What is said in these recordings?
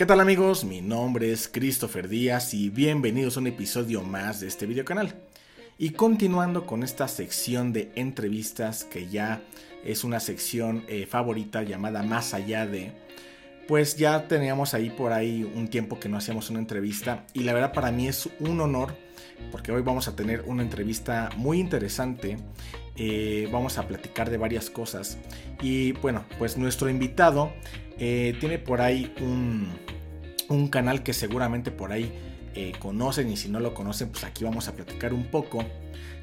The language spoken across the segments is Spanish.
¿Qué tal amigos? Mi nombre es Christopher Díaz y bienvenidos a un episodio más de este video canal. Y continuando con esta sección de entrevistas que ya es una sección eh, favorita llamada Más allá de, pues ya teníamos ahí por ahí un tiempo que no hacíamos una entrevista y la verdad para mí es un honor porque hoy vamos a tener una entrevista muy interesante. Eh, vamos a platicar de varias cosas y bueno, pues nuestro invitado eh, tiene por ahí un, un canal que seguramente por ahí eh, conocen y si no lo conocen, pues aquí vamos a platicar un poco.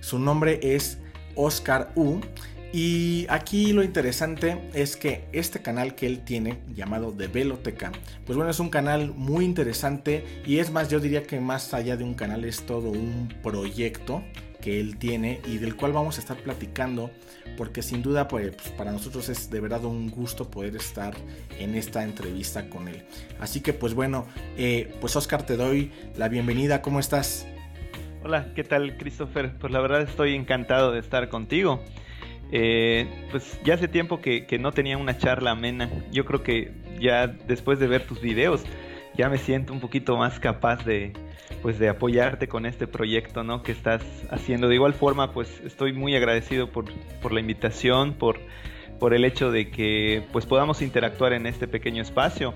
Su nombre es Oscar U. Y aquí lo interesante es que este canal que él tiene, llamado de Veloteca, pues bueno, es un canal muy interesante y es más, yo diría que más allá de un canal es todo un proyecto que él tiene y del cual vamos a estar platicando porque sin duda pues, pues, para nosotros es de verdad un gusto poder estar en esta entrevista con él. Así que pues bueno, eh, pues Oscar te doy la bienvenida, ¿cómo estás? Hola, ¿qué tal Christopher? Pues la verdad estoy encantado de estar contigo. Eh, pues ya hace tiempo que, que no tenía una charla amena. Yo creo que ya después de ver tus videos ya me siento un poquito más capaz de, pues de apoyarte con este proyecto ¿no? que estás haciendo. De igual forma, pues estoy muy agradecido por, por la invitación, por, por el hecho de que pues podamos interactuar en este pequeño espacio.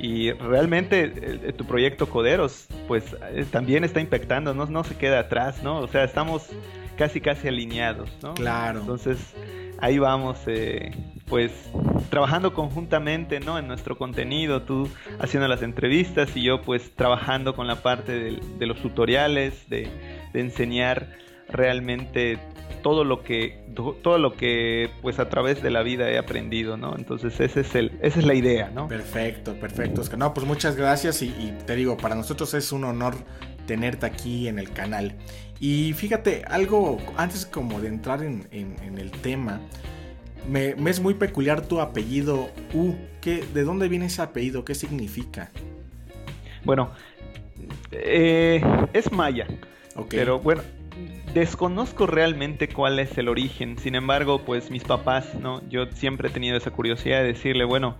Y realmente eh, tu proyecto Coderos, pues eh, también está impactando, ¿no? no se queda atrás, ¿no? O sea, estamos casi casi alineados, ¿no? Claro. Entonces, ahí vamos, eh, pues trabajando conjuntamente ¿no? en nuestro contenido, tú haciendo las entrevistas y yo pues trabajando con la parte de, los tutoriales, de, enseñar realmente todo lo que todo lo que pues a través de la vida he aprendido, ¿no? Entonces ese es el, esa es la idea, ¿no? Perfecto, perfecto. No, pues muchas gracias y, te digo, para nosotros es un honor tenerte aquí en el canal. Y fíjate, algo antes como de entrar en, en el tema, me, es muy peculiar tu apellido U. ¿Qué, ¿De dónde viene ese apellido? ¿Qué significa? Bueno, eh, es maya. Pero bueno, desconozco realmente cuál es el origen. Sin embargo, pues mis papás, ¿no? Yo siempre he tenido esa curiosidad de decirle, bueno,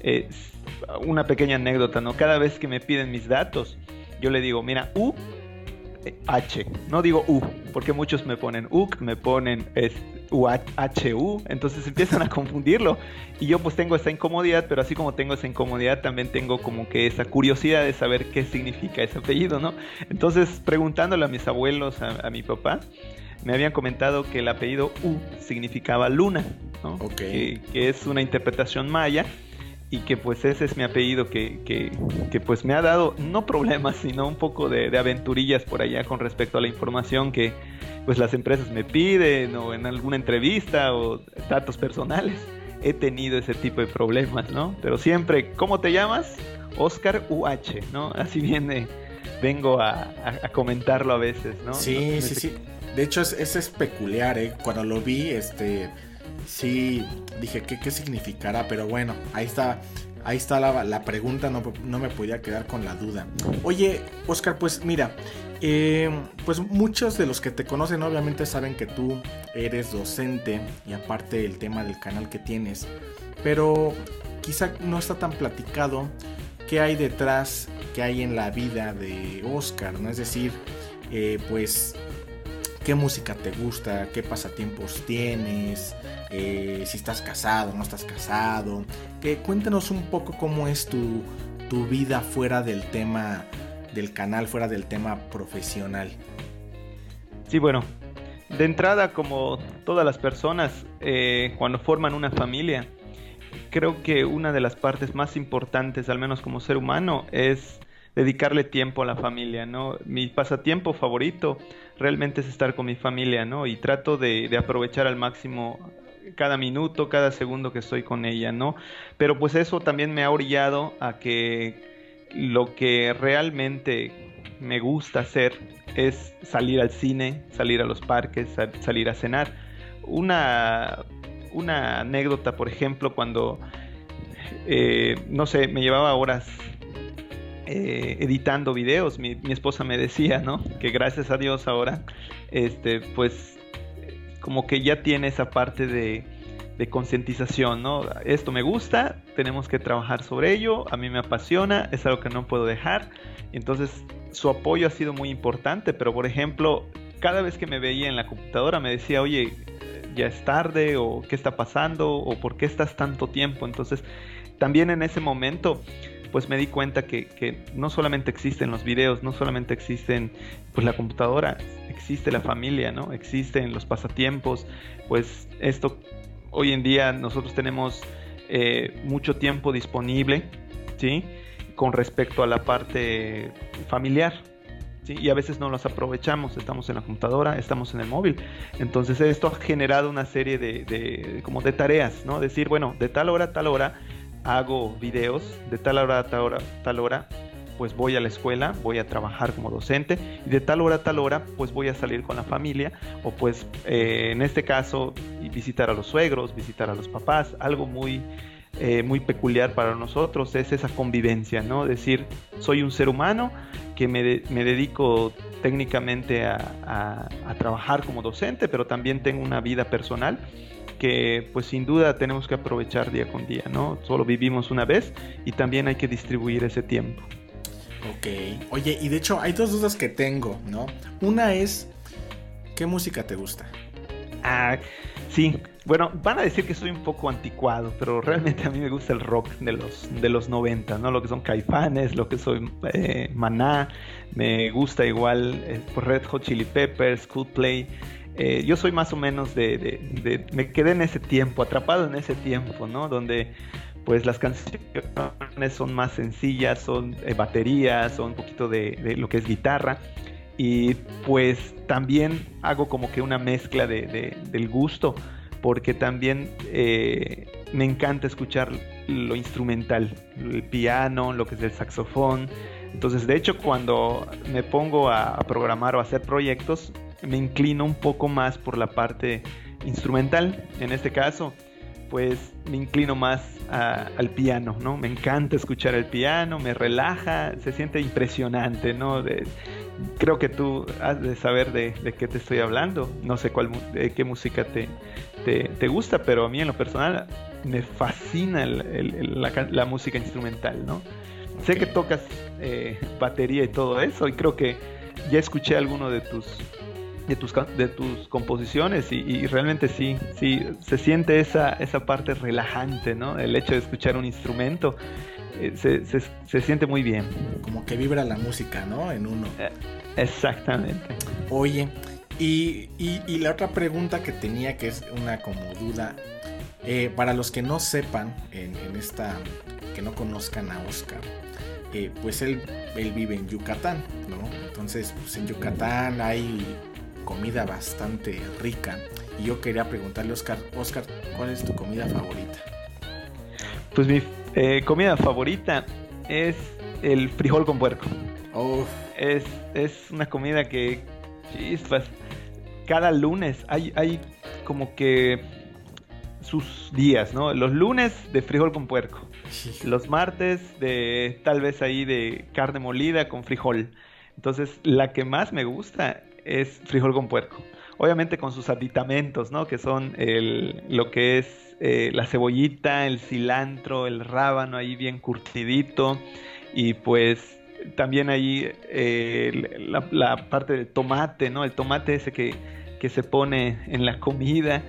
eh, una pequeña anécdota, ¿no? Cada vez que me piden mis datos, yo le digo, mira, U H, no digo U, porque muchos me ponen U, me ponen UHU, entonces empiezan a confundirlo. Y yo pues tengo esa incomodidad, pero así como tengo esa incomodidad, también tengo como que esa curiosidad de saber qué significa ese apellido, ¿no? Entonces preguntándole a mis abuelos, a, mi papá, me habían comentado que el apellido U significaba luna, ¿no? que es una interpretación maya y que pues ese es mi apellido que, que, pues me ha dado no problemas sino un poco de, aventurillas por allá con respecto a la información que pues las empresas me piden o en alguna entrevista o datos personales he tenido ese tipo de problemas no pero siempre ¿cómo te llamas? Oscar UH no así viene vengo a, comentarlo a veces no sí sí sí. de hecho es, es, peculiar ¿eh? cuando lo vi este sí dije, ¿qué, qué significará? Pero bueno, ahí está. Ahí está la, pregunta, no, me podía quedar con la duda. Oye, Oscar, pues mira, eh, pues muchos de los que te conocen obviamente saben que tú eres docente y aparte el tema del canal que tienes, pero quizá no está tan platicado qué hay detrás, qué hay en la vida de Oscar, ¿no? Es decir, eh, pues qué música te gusta, qué pasatiempos tienes, eh, si estás casado, no estás casado. Que, cuéntanos un poco cómo es tu, tu vida fuera del tema del canal, fuera del tema profesional. Sí, bueno, de entrada como todas las personas eh, cuando forman una familia, creo que una de las partes más importantes, al menos como ser humano, es dedicarle tiempo a la familia, ¿no? Mi pasatiempo favorito realmente es estar con mi familia, ¿no? Y trato de, aprovechar al máximo cada minuto, cada segundo que estoy con ella, ¿no? Pero pues eso también me ha orillado a que lo que realmente me gusta hacer es salir al cine, salir a los parques, salir a cenar. Una, una anécdota, por ejemplo, cuando, eh, no sé, me llevaba horas eh, editando videos. Mi, esposa me decía, ¿no? Que gracias a Dios ahora, este, pues, como que ya tiene esa parte de, de concientización, ¿no? Esto me gusta, tenemos que trabajar sobre ello, a mí me apasiona, es algo que no puedo dejar. Entonces, su apoyo ha sido muy importante, pero por ejemplo, cada vez que me veía en la computadora me decía, oye, ya es tarde, o qué está pasando, o por qué estás tanto tiempo. Entonces, también en ese momento, pues me di cuenta que, que, no solamente existen los videos, no solamente existen pues la computadora, existe la familia, ¿no? Existen los pasatiempos, pues esto hoy en día nosotros tenemos eh, mucho tiempo disponible, ¿sí? Con respecto a la parte familiar, ¿sí? Y a veces no los aprovechamos, estamos en la computadora, estamos en el móvil. Entonces esto ha generado una serie de, como de tareas, ¿no? Decir, bueno, de tal hora a tal hora hago videos, de tal hora a tal hora, tal hora pues voy a la escuela, voy a trabajar como docente y de tal hora a tal hora pues voy a salir con la familia o pues eh, en este caso visitar a los suegros, visitar a los papás, algo muy, eh, muy peculiar para nosotros es esa convivencia, ¿no? Decir, soy un ser humano que me, dedico técnicamente a, a trabajar como docente, pero también tengo una vida personal que pues sin duda tenemos que aprovechar día con día, ¿no? Solo vivimos una vez y también hay que distribuir ese tiempo. Ok. Oye, y de hecho hay dos dudas que tengo, ¿no? Una es, ¿qué música te gusta? Ah, sí. Bueno, van a decir que soy un poco anticuado, pero realmente a mí me gusta el rock de los, de los 90, ¿no? Lo que son Caifanes, lo que soy eh, Maná, me gusta igual eh, Red Hot Chili Peppers, Coldplay. Eh, yo soy más o menos de, de, Me quedé en ese tiempo, atrapado en ese tiempo, ¿no? Donde pues las canciones son más sencillas, son eh, baterías, son un poquito de, lo que es guitarra. Y pues también hago como que una mezcla de, del gusto, porque también eh, me encanta escuchar lo instrumental, el piano, lo que es el saxofón. Entonces, de hecho, cuando me pongo a, a programar o a hacer proyectos, me inclino un poco más por la parte instrumental. En este caso, pues me inclino más al piano, ¿no? Me encanta escuchar el piano, me relaja, se siente impresionante, ¿no? creo que tú has de saber de, qué te estoy hablando, no sé cuál, de qué música te, te, gusta, pero a mí en lo personal me fascina la, música instrumental, ¿no? Sé que tocas eh, batería y todo eso, y creo que ya escuché alguno de tus de tus, de tus composiciones y, realmente sí, sí, se siente esa, esa parte relajante, ¿no? El hecho de escuchar un instrumento eh, se, se, siente muy bien. Como que vibra la música, ¿no? En uno. Eh, exactamente. Oye, y, y, la otra pregunta que tenía, que es una como duda, eh, para los que no sepan en, en, esta, que no conozcan a Oscar, pues él, él vive en Yucatán, ¿no? Entonces, pues en Yucatán hay comida bastante rica. Y yo quería preguntarle, Oscar, Oscar, ¿cuál es tu comida favorita? Pues mi eh, comida favorita es el frijol con puerco. Es, es una comida que, chispas, cada lunes hay, hay como que sus días, ¿no? Los lunes de frijol con puerco. Los martes de tal vez ahí de carne molida con frijol. Entonces, la que más me gusta es frijol con puerco. Obviamente con sus aditamentos, ¿no? Que son lo que es eh, la cebollita, el cilantro, el rábano ahí bien curtidito. Y pues también ahí eh, la, parte del tomate, ¿no? El tomate ese que, que, se pone en la comida.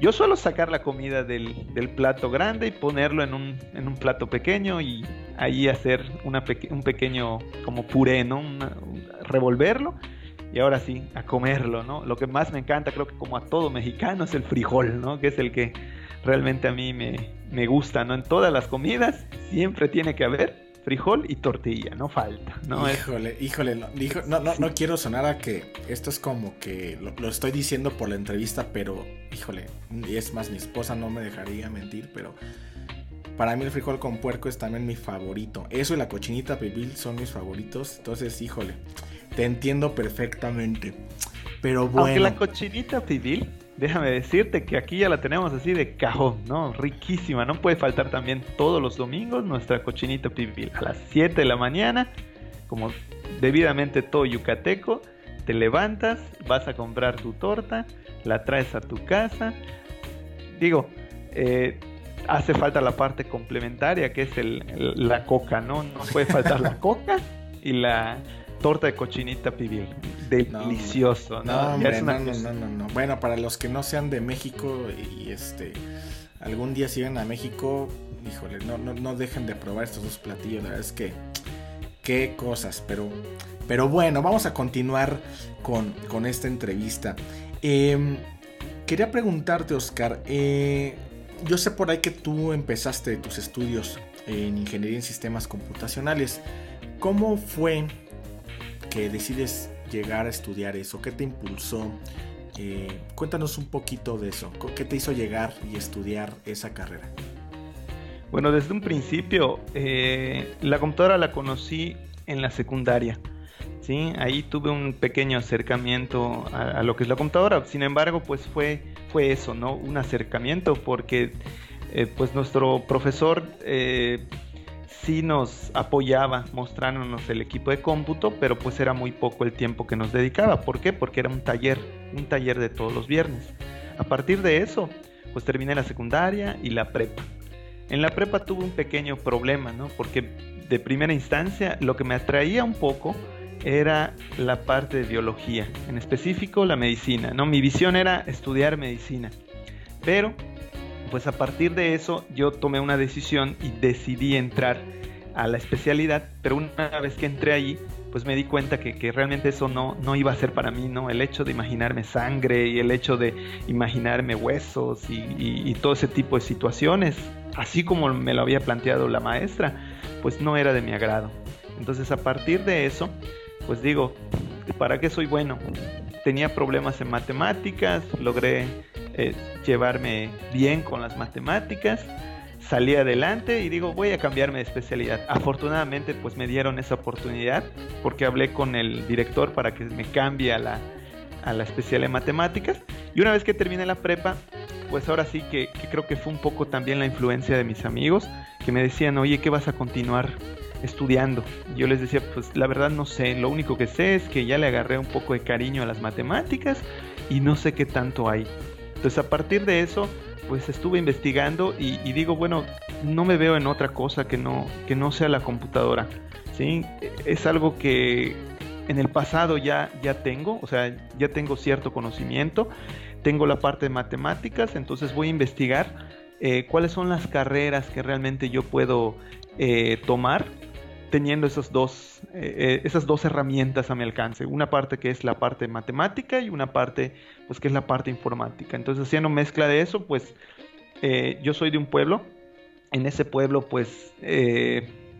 Yo suelo sacar la comida del, plato grande y ponerlo en un, en un, plato pequeño y ahí hacer un pequeño como puré, ¿no? revolverlo y ahora sí, a comerlo, ¿no? Lo que más me encanta, creo que como a todo mexicano, es el frijol, ¿no? Que es el que realmente a mí me, me gusta, ¿no? En todas las comidas siempre tiene que haber frijol y tortilla, no falta, ¿no? Híjole, híjole, no, no, no, no, quiero sonar a que esto es como que lo, estoy diciendo por la entrevista, pero híjole, y es más, mi esposa no me dejaría mentir, pero para mí el frijol con puerco es también mi favorito. Eso y la cochinita pibil son mis favoritos, entonces, híjole, te entiendo perfectamente. Pero bueno. Aunque la cochinita pibil, déjame decirte que aquí ya la tenemos así de cajón, ¿no? Riquísima. No puede faltar también todos los domingos nuestra cochinita pibil. A las 7 de la mañana, como debidamente todo yucateco, te levantas, vas a comprar tu torta, la traes a tu casa. Digo, eh, hace falta la parte complementaria que es la coca, ¿no? No puede faltar la coca y la torta de cochinita pibil. Delicioso, ¿no? No, no, no, no, no, Bueno, para los que no sean de México y este algún día si a México, híjole, no, no, no dejen de probar estos dos platillos. La verdad es que qué cosas, pero, pero bueno, vamos a continuar con, con esta entrevista. Em, quería preguntarte, Oscar, eh, yo sé por ahí que tú empezaste tus estudios en ingeniería en sistemas computacionales. ¿Cómo fue que decides llegar a estudiar eso? ¿Qué te impulsó? Eh, cuéntanos un poquito de eso. ¿Qué te hizo llegar y estudiar esa carrera? Bueno, desde un principio, eh, la computadora la conocí en la secundaria. ¿sí? Ahí tuve un pequeño acercamiento a, lo que es la computadora. Sin embargo, pues fue, fue eso, ¿no? Un acercamiento porque eh, pues nuestro profesor nos apoyaba mostrándonos el equipo de cómputo, pero pues era muy poco el tiempo que nos dedicaba. ¿Por qué? Porque era un taller, un taller de todos los viernes. A partir de eso, pues terminé la secundaria y la prepa. En la prepa tuve un pequeño problema, ¿no? Porque de primera instancia lo que me atraía un poco era la parte de biología, en específico la medicina, ¿no? Mi visión era estudiar medicina. Pero, pues a partir de eso yo tomé una decisión y decidí entrar a la especialidad, pero una vez que entré allí, pues me di cuenta que, realmente eso no, no iba a ser para mí, ¿no? El hecho de imaginarme sangre y el hecho de imaginarme huesos y, y todo ese tipo de situaciones, así como me lo había planteado la maestra, pues no era de mi agrado. Entonces a partir de eso, pues digo, ¿para qué soy bueno? Tenía problemas en matemáticas, logré eh, llevarme bien con las matemáticas, salí adelante y digo, voy a cambiarme de especialidad. Afortunadamente, pues me dieron esa oportunidad porque hablé con el director para que me cambie a la, a la especialidad de matemáticas. Y una vez que terminé la prepa, pues ahora sí que, creo que fue un poco también la influencia de mis amigos que me decían, oye, ¿qué vas a continuar estudiando. Yo les decía, pues la verdad no sé, lo único que sé es que ya le agarré un poco de cariño a las matemáticas y no sé qué tanto hay. Entonces a partir de eso, pues estuve investigando y, digo, bueno, no me veo en otra cosa que no, que no sea la computadora. ¿sí? Es algo que en el pasado ya, ya tengo, o sea, ya tengo cierto conocimiento, tengo la parte de matemáticas, entonces voy a investigar eh, cuáles son las carreras que realmente yo puedo eh, tomar teniendo esas dos, eh, eh, esas dos herramientas a mi alcance. Una parte que es la parte matemática y una parte pues que es la parte informática. Entonces haciendo mezcla de eso, pues eh, yo soy de un pueblo. En ese pueblo pues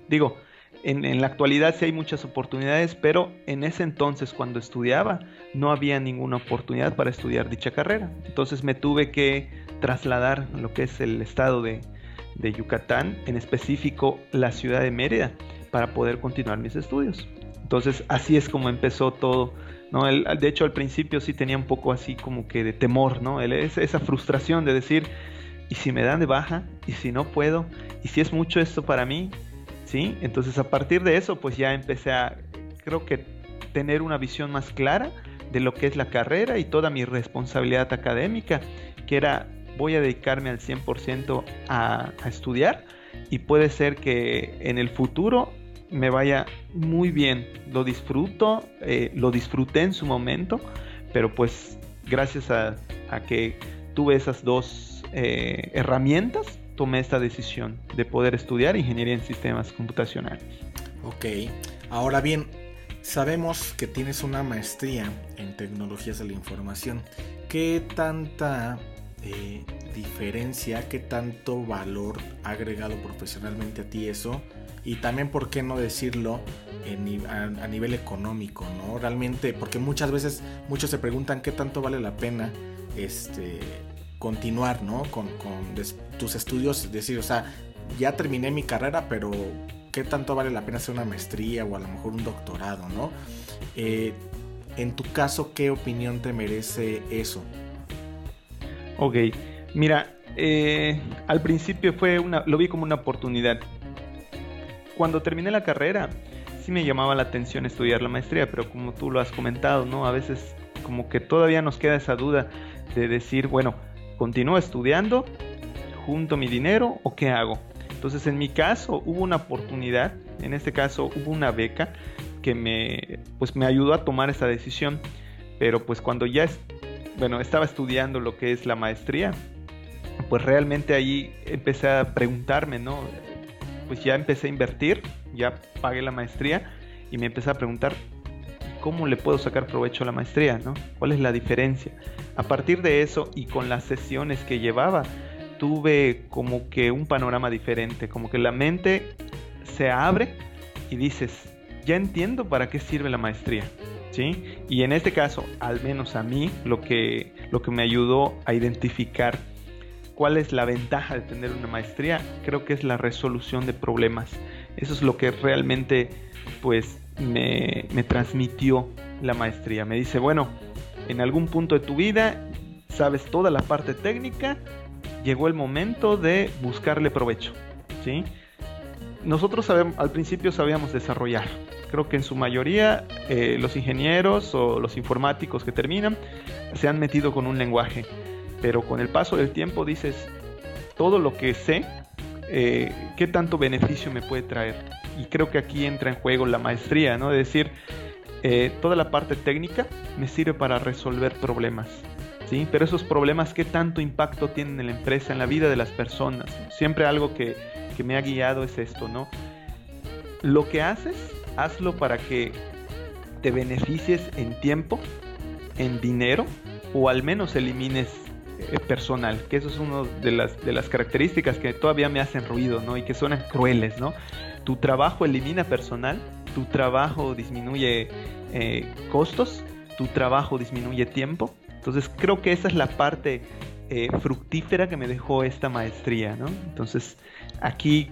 digo, en, la actualidad sí hay muchas oportunidades, pero en ese entonces cuando estudiaba no había ninguna oportunidad para estudiar dicha carrera. Entonces me tuve que trasladar a lo que es el estado de Yucatán, en específico la ciudad de Mérida para poder continuar mis estudios. Entonces así es como empezó todo. ¿no? de hecho al principio sí tenía un poco así como que de temor, ¿no? esa frustración de decir, ¿y si me dan de baja? ¿Y si no puedo? ¿Y si es mucho esto para mí? ¿Sí? Entonces a partir de eso pues ya empecé a, creo que tener una visión más clara de lo que es la carrera y toda mi responsabilidad académica, que era voy a dedicarme al 100% a, a estudiar y puede ser que en el futuro me vaya muy bien. Lo disfruto, eh, lo disfruté en su momento, pero pues gracias a, que tuve esas dos eh, herramientas, tomé esta decisión de poder estudiar ingeniería en sistemas computacionales. Ok, ahora bien, sabemos que tienes una maestría en tecnologías de la información. ¿Qué tanta eh, diferencia, qué tanto valor ha agregado profesionalmente a ti eso y también, ¿por qué no decirlo a, nivel económico, ¿no? Realmente, porque muchas veces muchos se preguntan qué tanto vale la pena este, continuar, ¿no? Con, tus estudios, decir, o sea, ya terminé mi carrera, pero ¿qué tanto vale la pena hacer una maestría o a lo mejor un doctorado, ¿no? Eh, en tu caso, ¿qué opinión te merece eso? Ok, mira, eh, al principio fue una, lo vi como una oportunidad. Cuando terminé la carrera, sí me llamaba la atención estudiar la maestría, pero como tú lo has comentado, ¿no? A veces como que todavía nos queda esa duda de decir, bueno, continúo estudiando, junto mi dinero o qué hago? Entonces en mi caso hubo una oportunidad, en este caso hubo una beca que me, pues me ayudó a tomar esa decisión, pero pues cuando ya bueno, estaba estudiando lo que es la maestría, pues realmente ahí empecé a preguntarme, ¿no? Pues ya empecé a invertir, ya pagué la maestría y me empecé a preguntar cómo le puedo sacar provecho a la maestría, ¿no? ¿Cuál es la diferencia? A partir de eso y con las sesiones que llevaba, tuve como que un panorama diferente, como que la mente se abre y dices, ya entiendo para qué sirve la maestría. ¿Sí? Y en este caso, al menos a mí, lo que, lo que me ayudó a identificar cuál es la ventaja de tener una maestría, creo que es la resolución de problemas. Eso es lo que realmente pues me, me transmitió la maestría. Me dice, bueno, en algún punto de tu vida sabes toda la parte técnica, llegó el momento de buscarle provecho. ¿sí? Nosotros al principio sabíamos desarrollar. Creo que en su mayoría eh, los ingenieros o los informáticos que terminan se han metido con un lenguaje. Pero con el paso del tiempo dices, todo lo que sé, eh, ¿qué tanto beneficio me puede traer? Y creo que aquí entra en juego la maestría, ¿no? De decir, eh, toda la parte técnica me sirve para resolver problemas. ¿Sí? Pero esos problemas, ¿qué tanto impacto tienen en la empresa, en la vida de las personas? Siempre algo que, que me ha guiado es esto, ¿no? Lo que haces, hazlo para que te beneficies en tiempo, en dinero, o al menos elimines eh, personal, que eso es una de las, de las características que todavía me hacen ruido, ¿no? Y que suenan crueles, ¿no? Tu trabajo elimina personal, tu trabajo disminuye eh, costos, tu trabajo disminuye tiempo. Entonces creo que esa es la parte eh, fructífera que me dejó esta maestría, ¿no? Entonces aquí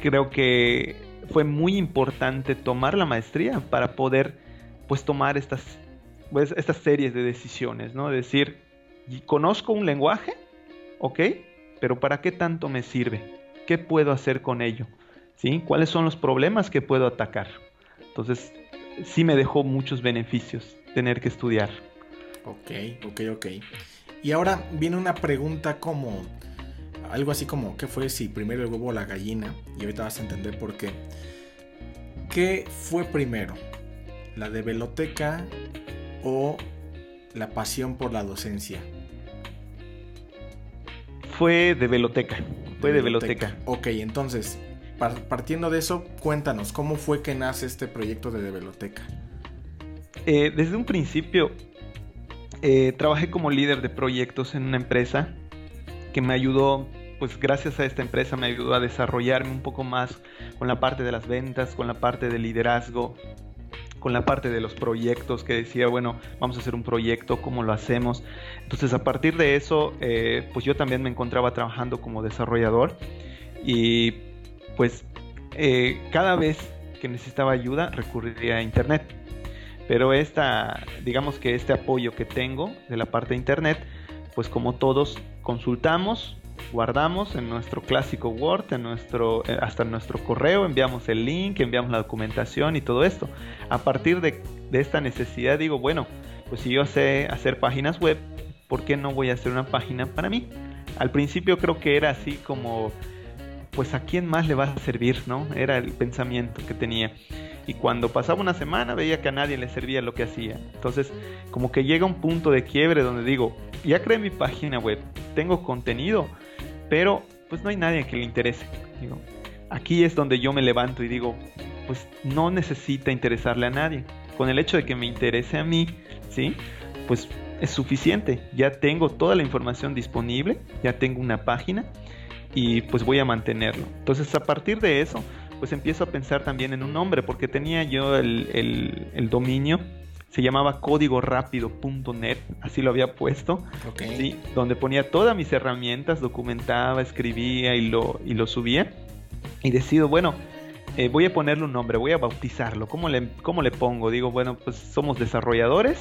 creo que fue muy importante tomar la maestría para poder pues tomar estas, pues, estas series de decisiones, ¿no? Decir, conozco un lenguaje, ok, pero ¿para qué tanto me sirve? ¿Qué puedo hacer con ello? ¿Cuáles son los problemas que puedo atacar? Entonces, sí me dejó muchos beneficios tener que estudiar. Ok, ok, ok. Y ahora viene una pregunta como algo así como, ¿qué fue si primero el huevo o la gallina? Y ahorita vas a entender por qué. ¿Qué fue primero? ¿La de veloteca o la pasión por la docencia? Fue de veloteca. Fue de, veloteca. Ok, entonces, partiendo de eso, cuéntanos, ¿cómo fue que nace este proyecto de Develoteca? Eh, desde un principio, eh, trabajé como líder de proyectos en una empresa que me ayudó, pues gracias a esta empresa me ayudó a desarrollarme un poco más con la parte de las ventas, con la parte de liderazgo, con la parte de los proyectos, que decía, bueno, vamos a hacer un proyecto, ¿cómo lo hacemos? Entonces a partir de eso, eh, pues yo también me encontraba trabajando como desarrollador y pues eh, cada vez que necesitaba ayuda recurría a internet. Pero esta, digamos que este apoyo que tengo de la parte de internet, pues como todos consultamos, guardamos en nuestro clásico Word, en nuestro, eh, hasta en nuestro correo, enviamos el link, enviamos la documentación y todo esto. A partir de, esta necesidad digo, bueno, pues si yo sé hacer páginas web, ¿por qué no voy a hacer una página para mí? Al principio creo que era así como pues a quién más le va a servir, ¿no? Era el pensamiento que tenía. Y cuando pasaba una semana veía que a nadie le servía lo que hacía. Entonces, como que llega un punto de quiebre donde digo, ya creé mi página web, tengo contenido, pero pues no hay nadie que le interese. Digo, aquí es donde yo me levanto y digo, pues no necesita interesarle a nadie. Con el hecho de que me interese a mí, ¿sí? Pues es suficiente. Ya tengo toda la información disponible, ya tengo una página y pues voy a mantenerlo. Entonces a partir de eso, pues empiezo a pensar también en un nombre, porque tenía yo el, el, dominio, se llamaba códigorápido.net, así lo había puesto, ¿sí? donde ponía todas mis herramientas, documentaba, escribía y lo, y lo subía. Y decido, bueno, eh, voy a ponerle un nombre, voy a bautizarlo. ¿Cómo le, ¿Cómo le pongo? Digo, bueno, pues somos desarrolladores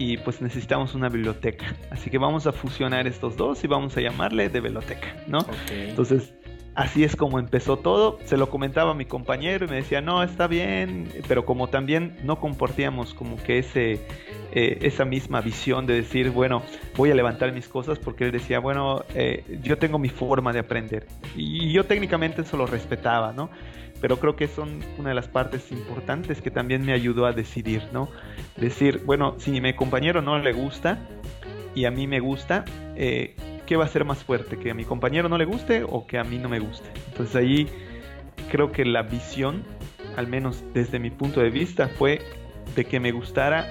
y pues necesitamos una biblioteca. Así que vamos a fusionar estos dos y vamos a llamarle de biblioteca, ¿no? Entonces, así es como empezó todo. Se lo comentaba a mi compañero y me decía, no, está bien, pero como también no compartíamos como que ese, eh, esa misma visión de decir, bueno, voy a levantar mis cosas, porque él decía, bueno, eh, yo tengo mi forma de aprender. Y yo técnicamente eso lo respetaba, ¿no? Pero creo que son una de las partes importantes que también me ayudó a decidir, ¿no? Decir, bueno, si mi compañero no le gusta y a mí me gusta, eh, ¿qué va a ser más fuerte? ¿Que a mi compañero no le guste o que a mí no me guste? Entonces ahí creo que la visión, al menos desde mi punto de vista, fue de que me gustara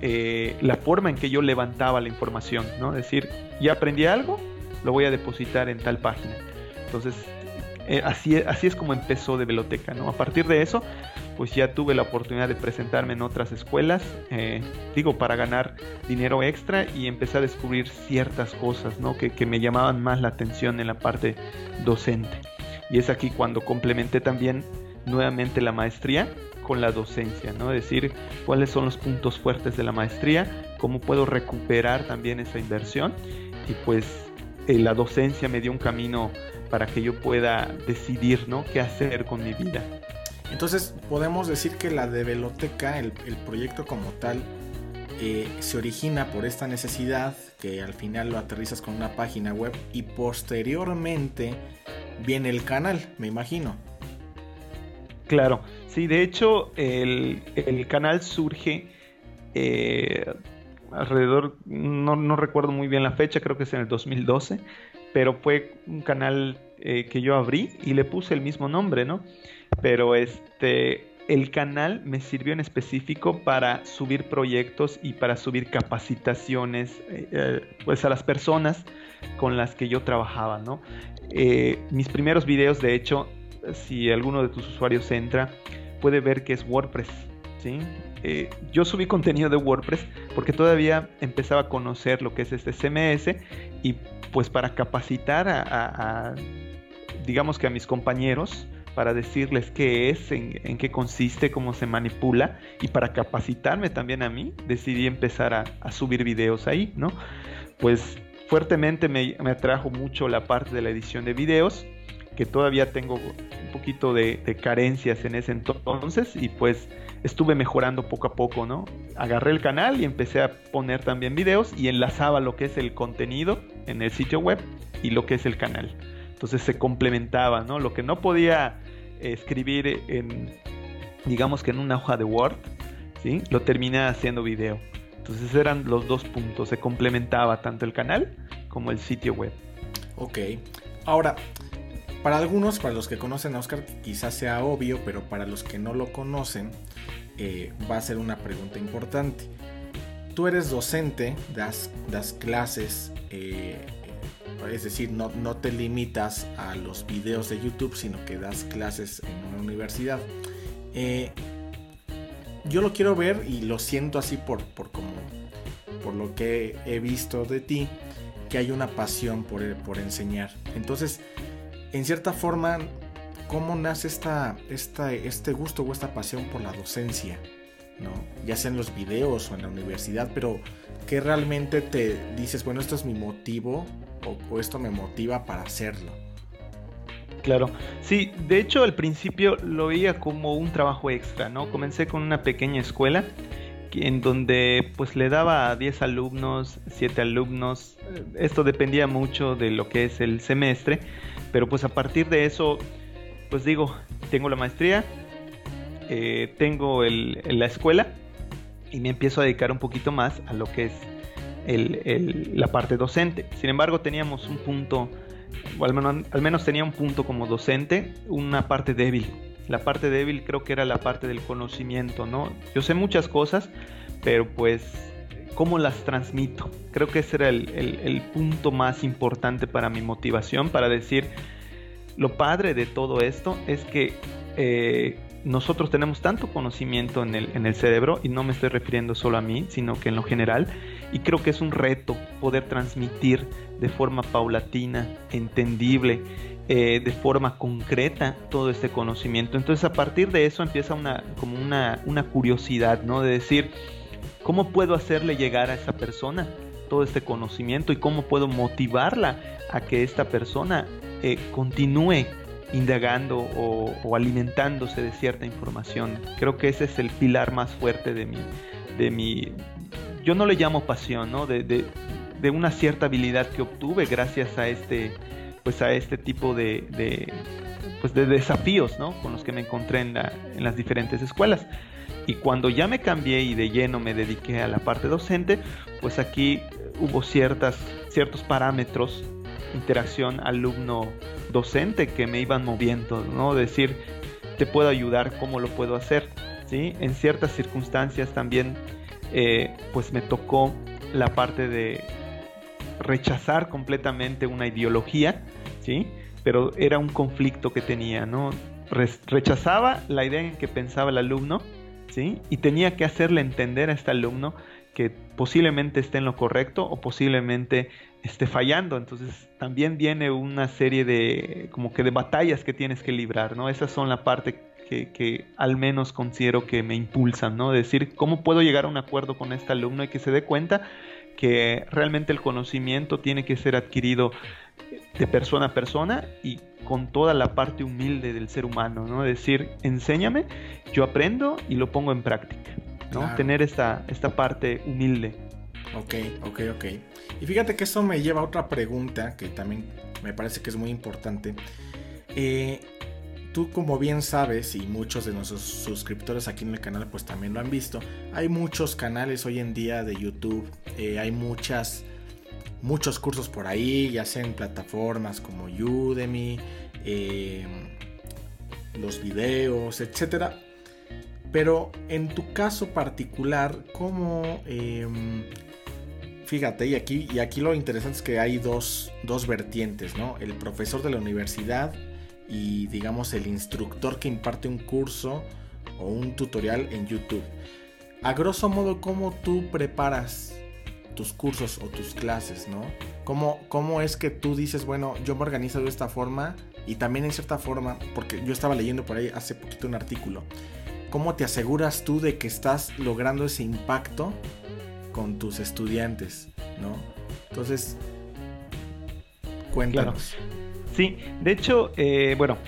eh, la forma en que yo levantaba la información, ¿no? Es decir, ya aprendí algo, lo voy a depositar en tal página. Entonces, eh, así, así es como empezó de Veloteca, ¿no? A partir de eso, pues ya tuve la oportunidad de presentarme en otras escuelas, eh, digo, para ganar dinero extra y empecé a descubrir ciertas cosas, ¿no? Que, que, me llamaban más la atención en la parte docente. Y es aquí cuando complementé también nuevamente la maestría con la docencia, ¿no? Es decir, cuáles son los puntos fuertes de la maestría, cómo puedo recuperar también esa inversión y pues eh, la docencia me dio un camino para que yo pueda decidir, ¿no? ¿Qué hacer con mi vida? Entonces podemos decir que la de Veloteca, el, proyecto como tal, eh, se origina por esta necesidad que al final lo aterrizas con una página web y posteriormente viene el canal, me imagino. Claro, sí, de hecho el, canal surge eh, alrededor, no, no, recuerdo muy bien la fecha, creo que es en el 2012, pero fue un canal eh, que yo abrí y le puse el mismo nombre, ¿no? Pero este, el canal me sirvió en específico para subir proyectos y para subir capacitaciones eh, eh, pues a las personas con las que yo trabajaba, ¿no? mis primeros videos, de hecho, si alguno de tus usuarios entra, puede ver que es WordPress, ¿sí? yo subí contenido de WordPress porque todavía empezaba a conocer lo que es este CMS y pues para capacitar a, digamos que a mis compañeros, para decirles qué es, en, qué consiste, cómo se manipula y para capacitarme también a mí, decidí empezar a, subir videos ahí, ¿no? Pues fuertemente me, atrajo mucho la parte de la edición de videos, que todavía tengo un poquito de, de carencias en ese entonces y pues estuve mejorando poco a poco, ¿no? Agarré el canal y empecé a poner también videos y enlazaba lo que es el contenido en el sitio web y lo que es el canal. Entonces se complementaba, ¿no? Lo que no podía escribir en, digamos que en una hoja de Word, ¿sí? Lo terminé haciendo video. Entonces eran los dos puntos, se complementaba tanto el canal como el sitio web. Ok, ahora, para algunos, para los que conocen a Oscar, quizás sea obvio, pero para los que no lo conocen, eh, va a ser una pregunta importante. Tú eres docente, das, das clases, eh, es decir, no, no, te limitas a los videos de YouTube, sino que das clases en una universidad. Eh, yo lo quiero ver y lo siento así por, por, por lo que he visto de ti, que hay una pasión por, por enseñar. Entonces, en cierta forma, ¿cómo nace esta, esta, este gusto o esta pasión por la docencia? ¿no? Ya sea en los videos o en la universidad, pero que realmente te dices, bueno, esto es mi motivo o, esto me motiva para hacerlo. Claro, sí, de hecho al principio lo veía como un trabajo extra, ¿no? Comencé con una pequeña escuela en donde pues le daba a 10 alumnos, 7 alumnos, esto dependía mucho de lo que es el semestre, pero pues a partir de eso, pues digo, tengo la maestría, eh, tengo la escuela y me empiezo a dedicar un poquito más a lo que es la parte docente. Sin embargo, teníamos un punto, o al menos, al tenía un punto como docente, una parte débil. La parte débil creo que era la parte del conocimiento, ¿no? Yo sé muchas cosas, pero pues cómo las transmito. Creo que ese era el, punto más importante para mi motivación, para decir, lo padre de todo esto es que eh, nosotros tenemos tanto conocimiento en el cerebro, y no me estoy refiriendo solo a mí, sino que en lo general, y creo que es un reto poder transmitir de forma paulatina, entendible, eh, de forma concreta todo este conocimiento. Entonces a partir de eso empieza una, como una, una curiosidad, ¿no? De decir, ¿Cómo puedo hacerle llegar a esa persona todo este conocimiento y cómo puedo motivarla a que esta persona eh, continúe indagando o, alimentándose de cierta información. Creo que ese es el pilar más fuerte de mi, de mi yo no le llamo pasión, ¿no? De, de, una cierta habilidad que obtuve gracias a este, pues a este tipo de, de pues de desafíos, ¿no? Con los que me encontré en, en las diferentes escuelas. Y cuando ya me cambié y de lleno me dediqué a la parte docente, pues aquí hubo ciertas, ciertos parámetros, interacción alumno-docente que me iban moviendo, ¿no? Decir, te puedo ayudar, ¿cómo lo puedo hacer? ¿Sí? En ciertas circunstancias también, eh, pues me tocó la parte de rechazar completamente una ideología, ¿sí? Pero era un conflicto que tenía, ¿no? Rechazaba la idea en que pensaba el alumno, y tenía que hacerle entender a este alumno que posiblemente esté en lo correcto o posiblemente esté fallando. Entonces también viene una serie de como que de batallas que tienes que librar, ¿no? Esas son la parte que, al menos considero que me impulsan, ¿no? Decir cómo puedo llegar a un acuerdo con este alumno y que se dé cuenta que realmente el conocimiento tiene que ser adquirido de persona a persona y con toda la parte humilde del ser humano, ¿no? Decir, enséñame, yo aprendo y lo pongo en práctica, ¿no? Tener esta, esta parte humilde. Ok, ok, ok. Y fíjate que eso me lleva a otra pregunta que también me parece que es muy importante. Eh, tú como bien sabes y muchos de nuestros suscriptores aquí en el canal pues también lo han visto, hay muchos canales hoy en día de YouTube, eh, hay muchas muchos cursos por ahí, ya sea en plataformas como Udemy, em, los videos, etc. Pero en tu caso particular, ¿cómo... Em, fíjate, y aquí, y aquí lo interesante es que hay dos, dos vertientes, ¿no? El profesor de la universidad y digamos el instructor que imparte un curso o un tutorial en YouTube. A grosso modo, ¿cómo tú preparas tus cursos o tus clases, ¿no? ¿Cómo, ¿Cómo es que tú dices, bueno, yo me organizo de esta forma y también en cierta forma, porque yo estaba leyendo por ahí hace poquito un artículo, ¿cómo te aseguras tú de que estás logrando ese impacto con tus estudiantes, ¿no? Entonces, cuéntanos. Sí, de hecho, eh, bueno,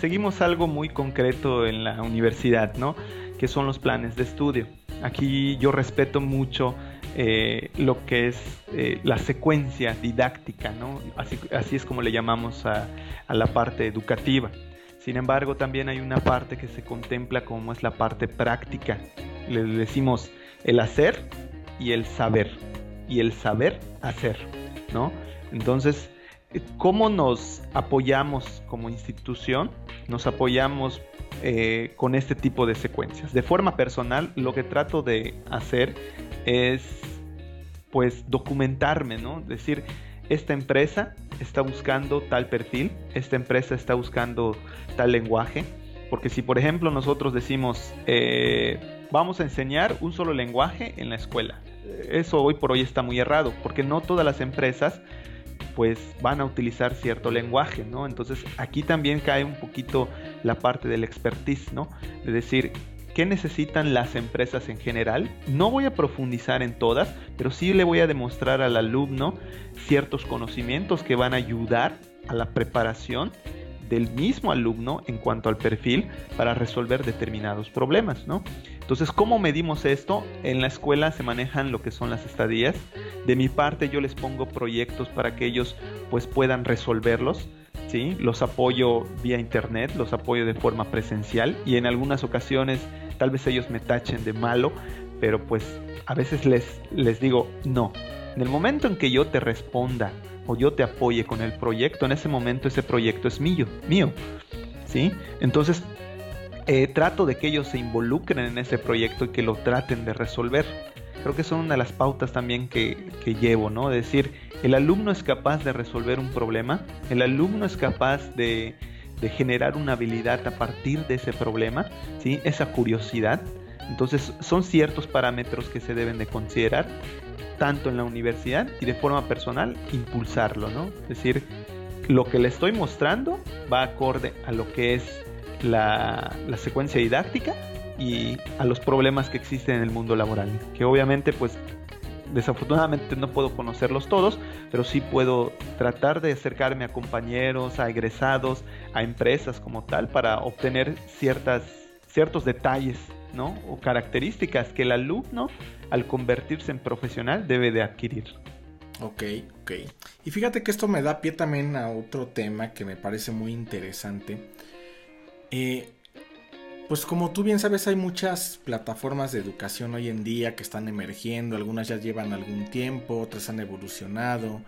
seguimos algo muy concreto en la universidad, ¿no? Que son los planes de estudio. Aquí yo respeto mucho eh, lo que es eh, la secuencia didáctica, ¿no? Así, así, es como le llamamos a, a, la parte educativa. Sin embargo, también hay una parte que se contempla como es la parte práctica. Le decimos el hacer y el saber. Y el saber hacer, ¿no? Entonces, ¿cómo nos apoyamos como institución? Nos apoyamos eh, con este tipo de secuencias. De forma personal, lo que trato de hacer es pues documentarme, ¿no? Decir, esta empresa está buscando tal perfil, esta empresa está buscando tal lenguaje, porque si por ejemplo nosotros decimos, eh, vamos a enseñar un solo lenguaje en la escuela, eso hoy por hoy está muy errado, porque no todas las empresas pues van a utilizar cierto lenguaje, ¿no? Entonces aquí también cae un poquito la parte del expertise, ¿no? De decir, qué necesitan las empresas en general. No voy a profundizar en todas, pero sí le voy a demostrar al alumno ciertos conocimientos que van a ayudar a la preparación del mismo alumno en cuanto al perfil para resolver determinados problemas, ¿no? Entonces, ¿cómo medimos esto? En la escuela se manejan lo que son las estadías. De mi parte, yo les pongo proyectos para que ellos pues puedan resolverlos. ¿sí? Los apoyo vía internet, los apoyo de forma presencial y en algunas ocasiones tal vez ellos me tachen de malo, pero pues a veces les, les digo, no, en el momento en que yo te responda o yo te apoye con el proyecto, en ese momento ese proyecto es mío, mío, ¿sí? Entonces, eh, trato de que ellos se involucren en ese proyecto y que lo traten de resolver. Creo que son una de las pautas también que, que llevo, ¿no? Es decir, el alumno es capaz de resolver un problema, el alumno es capaz de, de generar una habilidad a partir de ese problema, ¿sí? esa curiosidad. Entonces son ciertos parámetros que se deben de considerar, tanto en la universidad y de forma personal, impulsarlo, ¿no? Es decir, lo que le estoy mostrando va acorde a lo que es la, secuencia didáctica y a los problemas que existen en el mundo laboral, que obviamente pues desafortunadamente no puedo conocerlos todos, pero sí puedo tratar de acercarme a compañeros, a egresados, a empresas como tal, para obtener ciertas, ciertos detalles ¿no? o características que el alumno, al convertirse en profesional, debe de adquirir. Ok, ok. Y fíjate que esto me da pie también a otro tema que me parece muy interesante. Eh, pues como tú bien sabes, hay muchas plataformas de educación hoy en día que están emergiendo, algunas ya llevan algún tiempo, otras han evolucionado,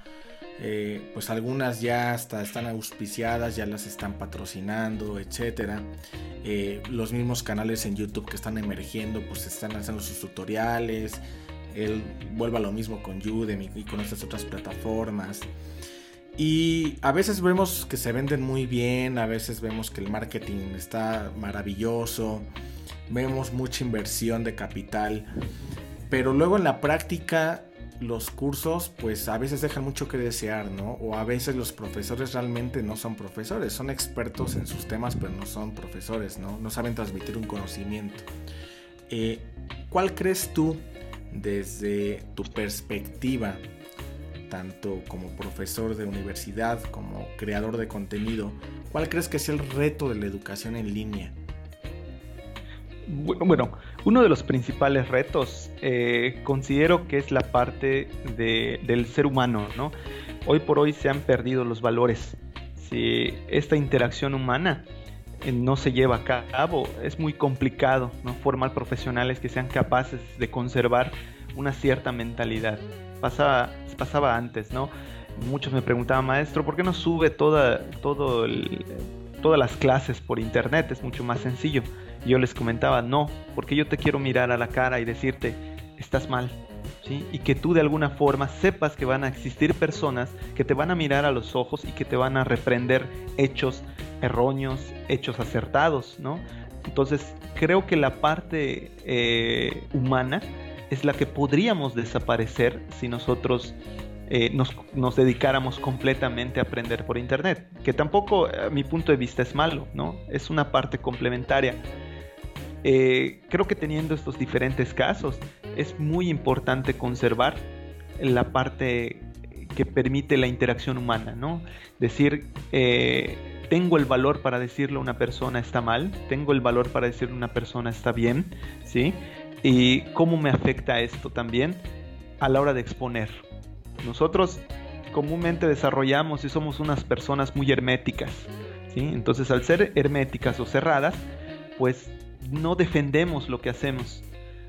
eh, pues algunas ya hasta están auspiciadas, ya las están patrocinando, etc. Eh, los mismos canales en YouTube que están emergiendo, pues están haciendo sus tutoriales, él vuelva lo mismo con Udemy y con estas otras plataformas. Y a veces vemos que se venden muy bien, a veces vemos que el marketing está maravilloso, vemos mucha inversión de capital, pero luego en la práctica los cursos pues a veces dejan mucho que desear, ¿no? O a veces los profesores realmente no son profesores, son expertos en sus temas pero no son profesores, ¿no? No saben transmitir un conocimiento. Eh, ¿Cuál crees tú desde tu perspectiva? Tanto como profesor de universidad como creador de contenido, ¿cuál crees que es el reto de la educación en línea? Bueno, uno de los principales retos eh, considero que es la parte del ser humano, ¿no? Hoy por hoy se han perdido los valores. Si esta interacción humana eh, no se lleva a cabo, es muy complicado ¿no? formar profesionales que sean capaces de conservar una cierta mentalidad. Pasaba, pasaba antes, ¿no? Muchos me preguntaban, maestro, ¿por qué no sube toda, todo todas las clases por internet? Es mucho más sencillo. Yo les comentaba, no, porque yo te quiero mirar a la cara y decirte, estás mal. ¿Sí? Y que tú de alguna forma sepas que van a existir personas que te van a mirar a los ojos y que te van a reprender hechos erróneos, hechos acertados, ¿no? Entonces creo que la parte eh, humana es la que podríamos desaparecer si nosotros eh, nos, dedicáramos completamente a aprender por Internet. Que tampoco, a mi punto de vista, es malo, ¿no? Es una parte complementaria. Eh, creo que teniendo estos diferentes casos, es muy importante conservar la parte que permite la interacción humana, ¿no? Decir, eh, tengo el valor para decirle a una persona está mal, tengo el valor para decirle a una persona está bien, ¿sí? Y cómo me afecta esto también a la hora de exponer. Nosotros comúnmente desarrollamos y somos unas personas muy herméticas, ¿sí? Entonces al ser herméticas o cerradas, pues no defendemos lo que hacemos.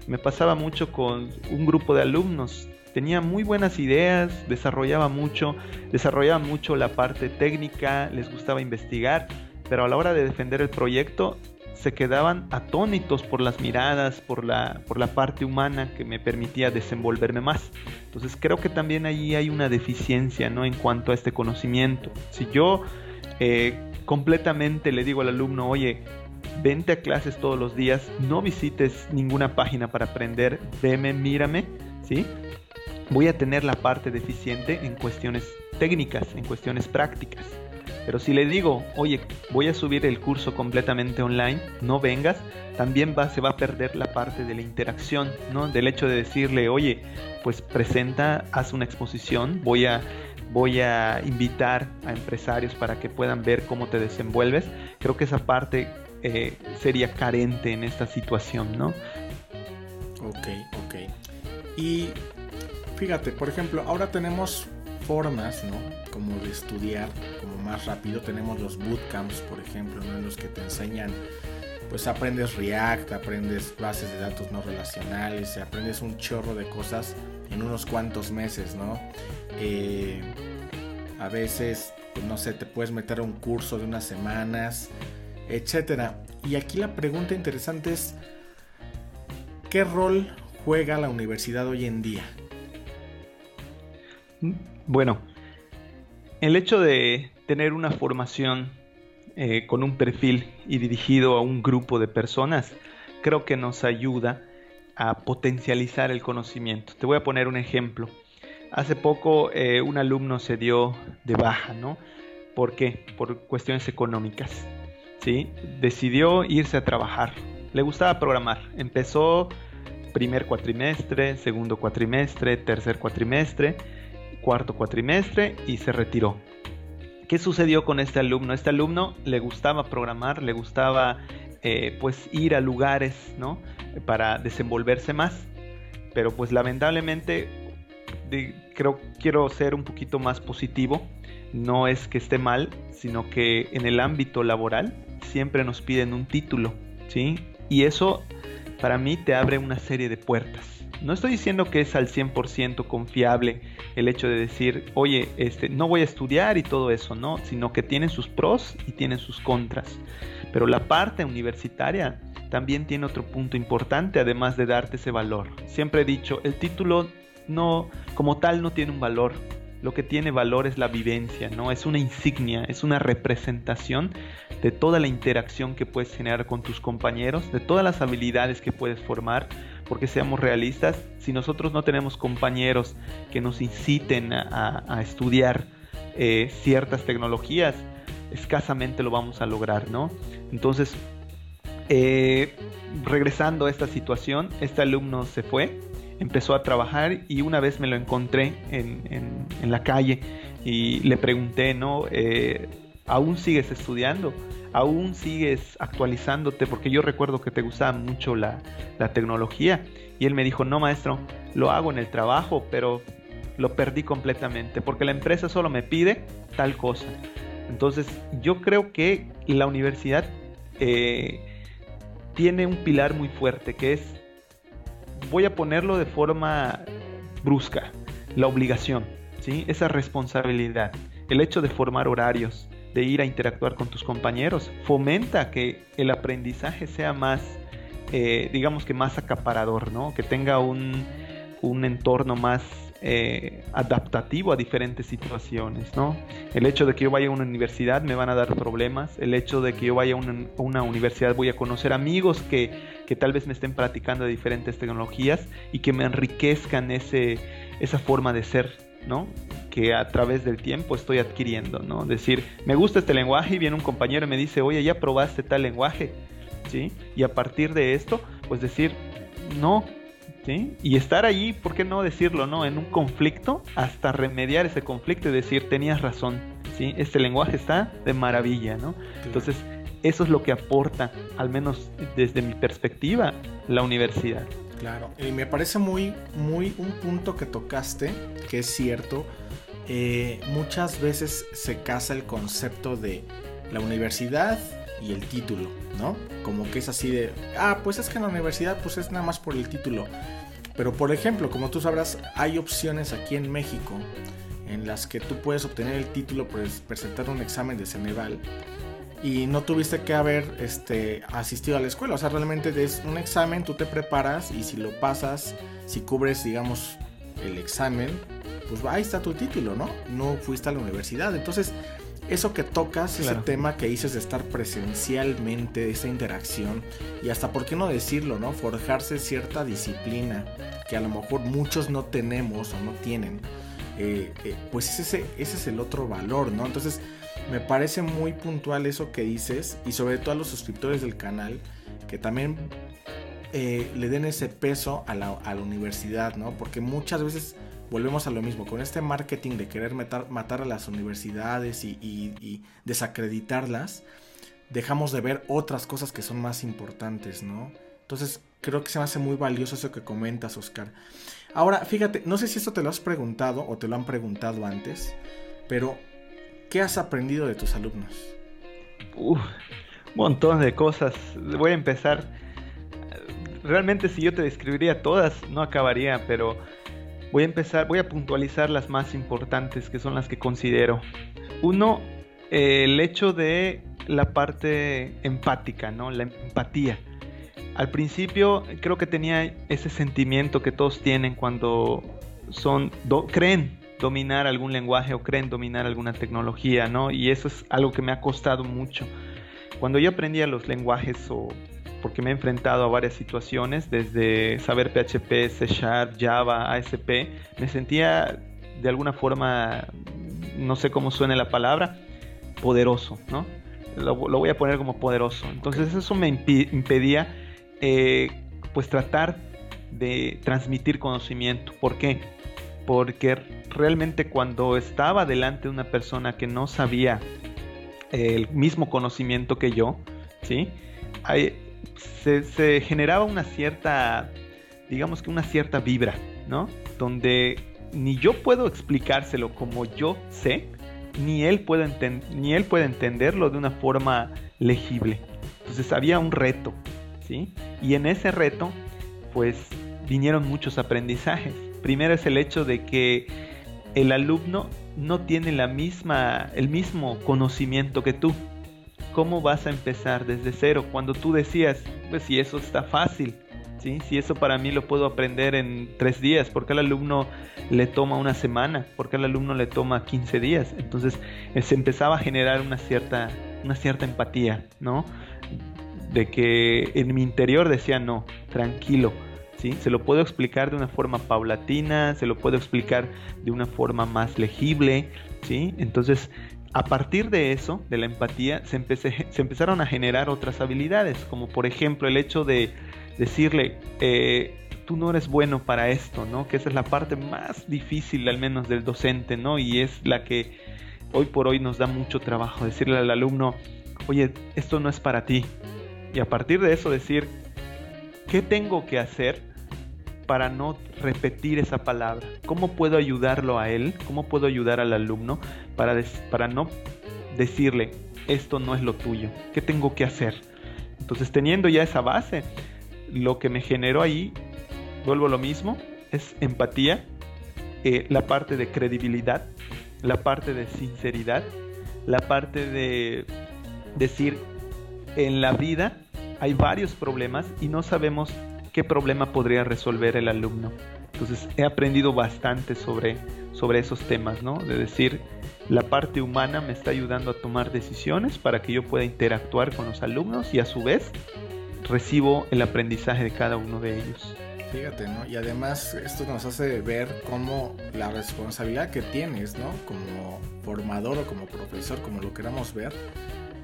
Me pasaba mucho con un grupo de alumnos, tenía muy buenas ideas, desarrollaba mucho, desarrollaba mucho la parte técnica, les gustaba investigar, pero a la hora de defender el proyecto se quedaban atónitos por las miradas, por la, por la parte humana que me permitía desenvolverme más. Entonces creo que también ahí hay una deficiencia ¿no? en cuanto a este conocimiento. Si yo eh, completamente le digo al alumno, oye, vente a clases todos los días, no visites ninguna página para aprender, veme, mírame, ¿sí? Voy a tener la parte deficiente en cuestiones técnicas, en cuestiones prácticas. Pero si le digo, oye, voy a subir el curso completamente online, no vengas, también se va a perder la parte de la interacción, ¿no? Del hecho de decirle, oye, pues presenta, haz una exposición, voy a, voy a invitar a empresarios para que puedan ver cómo te desenvuelves. Creo que esa parte eh, sería carente en esta situación, ¿no? Ok, ok. Y fíjate, por ejemplo, ahora tenemos formas, ¿no? Como de estudiar como más rápido. Tenemos los bootcamps, por ejemplo. En los que te enseñan, pues aprendes React, aprendes bases de datos no relacionales, aprendes un chorro de cosas en unos cuantos meses, ¿no? Eh, a veces, pues no sé, te puedes meter a un curso de unas semanas, etcétera. Y aquí la pregunta interesante es, ¿qué rol juega la universidad hoy en día? Bueno, el hecho de tener una formación eh, con un perfil y dirigido a un grupo de personas, creo que nos ayuda a potencializar el conocimiento. Te voy a poner un ejemplo. Hace poco eh, un alumno se dio de baja, ¿no? ¿Por qué? Por cuestiones económicas. ¿sí? Decidió irse a trabajar. Le gustaba programar. Empezó primer cuatrimestre, segundo cuatrimestre, tercer cuatrimestre, cuarto cuatrimestre y se retiró. ¿Qué sucedió con este alumno? Este alumno le gustaba programar, le gustaba eh, pues ir a lugares, ¿no? Para desenvolverse más, pero pues lamentablemente creo quiero ser un poquito más positivo. No es que esté mal, sino que en el ámbito laboral siempre nos piden un título, ¿sí? Y eso para mí te abre una serie de puertas. No estoy diciendo que es al 100% confiable el hecho de decir, oye, este, no voy a estudiar y todo eso, no, sino que tiene sus pros y tiene sus contras. Pero la parte universitaria también tiene otro punto importante, además de darte ese valor. Siempre he dicho, el título no, como tal, no tiene un valor, lo que tiene valor es la vivencia, ¿no? Es una insignia, es una representación de toda la interacción que puedes generar con tus compañeros, de todas las habilidades que puedes formar, porque seamos realistas, si nosotros no tenemos compañeros que nos inciten a, estudiar eh, ciertas tecnologías, escasamente lo vamos a lograr, ¿no? Entonces, eh, regresando a esta situación, este alumno se fue, empezó a trabajar y una vez me lo encontré en, la calle y le pregunté, ¿no? Eh, ¿Aún sigues estudiando? ¿Aún sigues actualizándote? Porque yo recuerdo que te gustaba mucho la, tecnología. Y él me dijo, no maestro, lo hago en el trabajo, pero lo perdí completamente, porque la empresa solo me pide tal cosa. Entonces, yo creo que la universidad eh, tiene un pilar muy fuerte, que es voy a ponerlo de forma brusca, la obligación, ¿sí? esa responsabilidad, el hecho de formar horarios, de ir a interactuar con tus compañeros, fomenta que el aprendizaje sea más, eh, digamos que más acaparador, ¿no? que tenga un, un entorno más eh, adaptativo a diferentes situaciones, ¿no? El hecho de que yo vaya a una universidad me van a dar problemas, el hecho de que yo vaya a una, universidad voy a conocer amigos que, que, tal vez me estén practicando de diferentes tecnologías y que me enriquezcan ese, esa forma de ser, ¿no? Que a través del tiempo estoy adquiriendo, ¿no? Decir, me gusta este lenguaje y viene un compañero y me dice, oye, ya probaste tal lenguaje, ¿sí? Y a partir de esto, pues decir, no, y estar ahí, ¿por qué no decirlo, no? En un conflicto, hasta remediar ese conflicto y decir, tenías razón, ¿sí? Este lenguaje está de maravilla, ¿no? Entonces, eso es lo que aporta, al menos desde mi perspectiva, la universidad. Claro, y me parece muy, muy un punto que tocaste, que es cierto. Eh, muchas veces se casa el concepto de la universidad y el título, ¿no? Como que es así de, ah, pues es que en la universidad pues es nada más por el título. Pero por ejemplo, como tú sabrás, hay opciones aquí en México en las que tú puedes obtener el título por presentar un examen de Ceneval y no tuviste que haber este, asistido a la escuela. O sea, realmente es un examen, tú te preparas y si lo pasas, si cubres, digamos, el examen, pues ahí está tu título, ¿no? No fuiste a la universidad. Entonces, eso que tocas, ese tema que dices de estar presencialmente, esa interacción, y hasta, ¿por qué no decirlo, no? Forjarse cierta disciplina que a lo mejor muchos no tenemos o no tienen. Eh, eh, pues ese, ese es el otro valor, ¿no? Entonces, me parece muy puntual eso que dices, y sobre todo a los suscriptores del canal, que también eh, le den ese peso a la, a la universidad, ¿no? Porque muchas veces volvemos a lo mismo, con este marketing de querer matar, a las universidades y, desacreditarlas, dejamos de ver otras cosas que son más importantes, ¿no? Entonces creo que se me hace muy valioso eso que comentas, Oscar. Ahora, fíjate, no sé si esto te lo has preguntado o te lo han preguntado antes, pero ¿qué has aprendido de tus alumnos? un montón de cosas. Voy a empezar. Realmente si yo te describiría todas, no acabaría, pero Voy a empezar, voy a puntualizar las más importantes, que son las que considero. Uno, el hecho de la parte empática, ¿no? La empatía. Al principio creo que tenía ese sentimiento que todos tienen cuando son creen dominar algún lenguaje o creen dominar alguna tecnología, ¿no? Y eso es algo que me ha costado mucho. Cuando yo aprendía los lenguajes o porque me he enfrentado a varias situaciones, desde saber PHP, C Sharp, Java, ASP, me sentía de alguna forma, no sé cómo suene la palabra, poderoso, ¿no? Lo, voy a poner como poderoso. Entonces eso me impedía, eh, pues tratar de transmitir conocimiento. ¿Por qué? Porque realmente cuando estaba delante de una persona que no sabía el mismo conocimiento que yo, ¿sí? Se, se, generaba una cierta, digamos que una cierta vibra, ¿no? Donde ni yo puedo explicárselo como yo sé, ni él puede, ni él puede entenderlo de una forma legible. Entonces había un reto, ¿sí? Y en ese reto, pues vinieron muchos aprendizajes. Primero es el hecho de que el alumno no tiene la misma, el mismo conocimiento que tú. ¿Cómo vas a empezar desde cero? Cuando tú decías, pues si eso está fácil, ¿sí? Si eso para mí lo puedo aprender en tres días, ¿por qué al alumno le toma una semana? ¿Por qué al alumno le toma 15 días? Entonces eh, se empezaba a generar una cierta, una cierta empatía, ¿no? De que en mi interior decía, no, tranquilo, ¿sí? Se lo puedo explicar de una forma paulatina, se lo puedo explicar de una forma más legible, ¿sí? Entonces, a partir de eso, de la empatía, se, empezaron a generar otras habilidades, como por ejemplo el hecho de decirle, eh, tú no eres bueno para esto, ¿no? Que esa es la parte más difícil, al menos del docente, ¿no? Y es la que hoy por hoy nos da mucho trabajo, decirle al alumno, oye, esto no es para ti. Y a partir de eso decir, ¿qué tengo que hacer para no repetir esa palabra? ¿Cómo puedo ayudarlo a él? ¿Cómo puedo ayudar al alumno para, para no decirle, esto no es lo tuyo? ¿Qué tengo que hacer? Entonces, teniendo ya esa base, lo que me generó ahí, vuelvo a lo mismo, es empatía, eh, la parte de credibilidad, la parte de sinceridad, la parte de decir, en la vida hay varios problemas y no sabemos qué problema podría resolver el alumno. Entonces he aprendido bastante sobre, sobre esos temas, ¿no? De decir, la parte humana me está ayudando a tomar decisiones para que yo pueda interactuar con los alumnos y a su vez recibo el aprendizaje de cada uno de ellos. Fíjate, ¿no? Y además esto nos hace ver cómo la responsabilidad que tienes, ¿no? Como formador o como profesor, como lo queramos ver,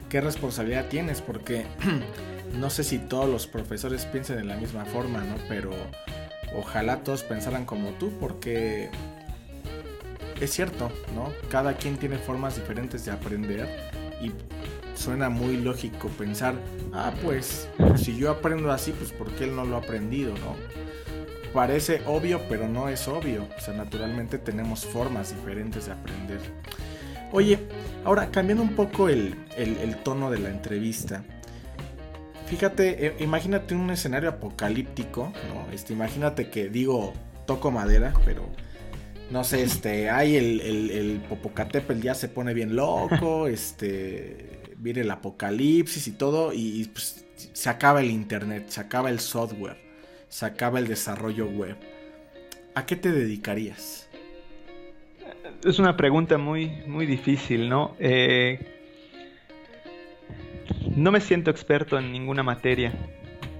qué responsabilidad tienes, porque no sé si todos los profesores piensen de la misma forma, ¿no? Pero ojalá todos pensaran como tú, porque es cierto, ¿no? Cada quien tiene formas diferentes de aprender y suena muy lógico pensar, ah, pues si yo aprendo así, pues ¿por qué él no lo ha aprendido, no? Parece obvio, pero no es obvio. O sea, naturalmente tenemos formas diferentes de aprender. Oye, ahora cambiando un poco el, tono de la entrevista. Fíjate, eh, imagínate un escenario apocalíptico, ¿no? Este, imagínate que digo, toco madera, pero no sé, este, hay el, el, el Popocatépetl ya se pone bien loco, este, viene el apocalipsis y todo, y pues, se acaba el internet, se acaba el software, se acaba el desarrollo web. ¿A qué te dedicarías? Es una pregunta muy, muy difícil, ¿no? Eh, no me siento experto en ninguna materia,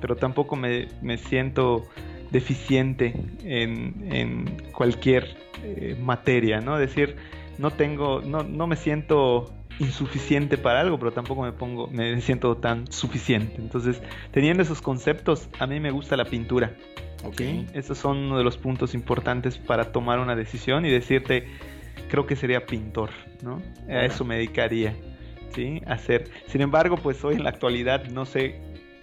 pero tampoco me, siento deficiente en, cualquier eh, materia, ¿no? Es decir, no tengo, no, no me siento insuficiente para algo, pero tampoco me pongo, me siento tan suficiente. Entonces, teniendo esos conceptos, a mí me gusta la pintura. Ok. Esos son uno de los puntos importantes para tomar una decisión y decirte, creo que sería pintor, ¿no? A eso me dedicaría, Sin embargo, pues hoy en la actualidad no sé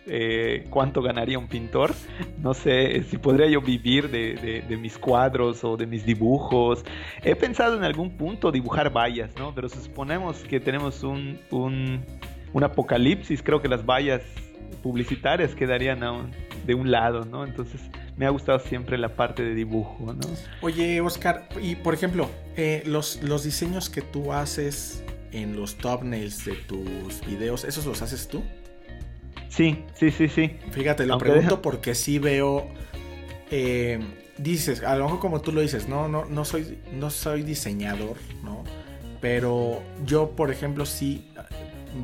eh, cuánto ganaría un pintor. No sé si podría yo vivir de, mis cuadros o de mis dibujos. He pensado en algún punto dibujar vallas, ¿no? Pero suponemos que tenemos un, un, apocalipsis, creo que las vallas publicitarias quedarían de un lado, ¿no? Entonces me ha gustado siempre la parte de dibujo, ¿no? Oye, Oscar, y por ejemplo, eh, los, los diseños que tú haces en los thumbnails de tus videos, ¿esos los haces tú? Sí, sí, sí, sí. Fíjate, lo pregunto porque sí veo. Eh, dices, a lo mejor como tú lo dices, no, no, no soy, no soy diseñador, ¿no? Pero yo, por ejemplo, sí